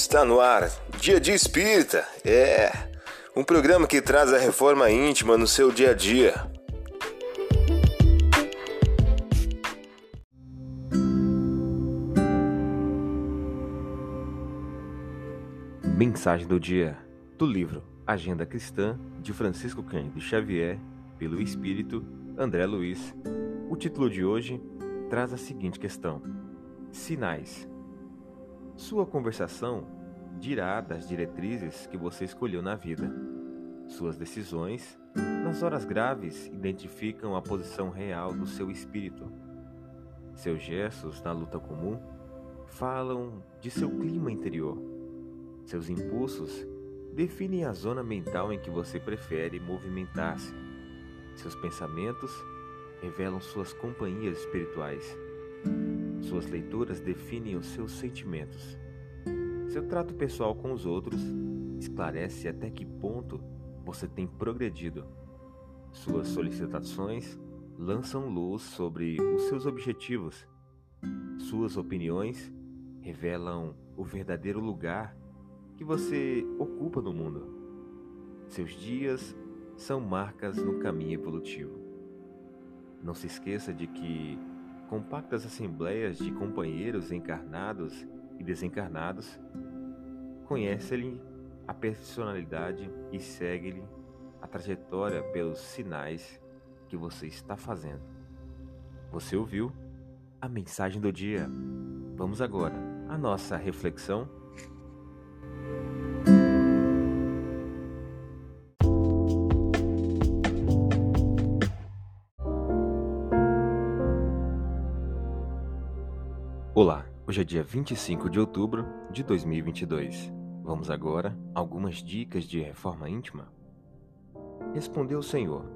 Está no ar, Dia de Espírita. É um programa que traz a reforma íntima no seu dia a dia. Mensagem do dia do livro Agenda Cristã de Francisco Cândido Xavier, pelo Espírito André Luiz. O título de hoje traz a seguinte questão: Sinais. Sua conversação dirá das diretrizes que você escolheu na vida. Suas decisões, nas horas graves, identificam a posição real do seu espírito. Seus gestos na luta comum falam de seu clima interior. Seus impulsos definem a zona mental em que você prefere movimentar-se. Seus pensamentos revelam suas companhias espirituais. Suas leituras definem os seus sentimentos. Seu trato pessoal com os outros esclarece até que ponto você tem progredido. Suas solicitações lançam luz sobre os seus objetivos. Suas opiniões revelam o verdadeiro lugar que você ocupa no mundo. Seus dias são marcas no caminho evolutivo. Não se esqueça de que compactas assembleias de companheiros encarnados e desencarnados conhece-lhe a personalidade e segue-lhe a trajetória pelos sinais que você está fazendo. Você ouviu a mensagem do dia? Vamos agora à nossa reflexão Olá, hoje é dia 25 de outubro de 2022. Vamos agora a algumas dicas de reforma íntima? Respondeu o Senhor: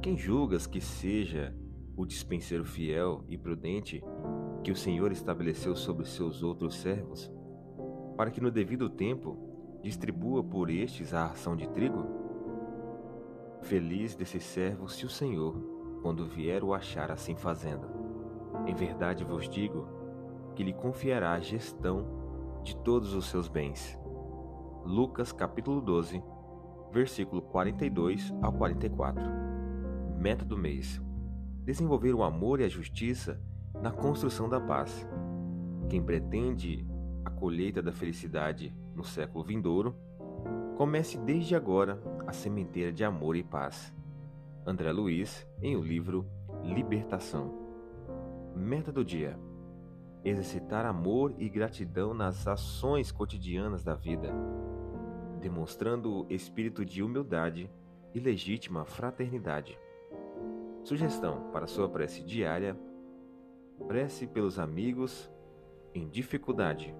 Quem julgas que seja o dispenseiro fiel e prudente que o Senhor estabeleceu sobre seus outros servos, para que no devido tempo distribua por estes a ração de trigo? Feliz desse servo se o Senhor, quando vier o achar assim fazendo. Em verdade vos digo que lhe confiará a gestão de todos os seus bens. Lucas capítulo 12, versículo 42 ao 44. Meta do mês: desenvolver o amor e a justiça na construção da paz. Quem pretende a colheita da felicidade no século vindouro, comece desde agora a sementeira de amor e paz. André Luiz, em o livro Libertação. Meta do dia: exercitar amor e gratidão nas ações cotidianas da vida, demonstrando espírito de humildade e legítima fraternidade. Sugestão para sua prece diária: prece pelos amigos em dificuldade.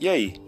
E aí,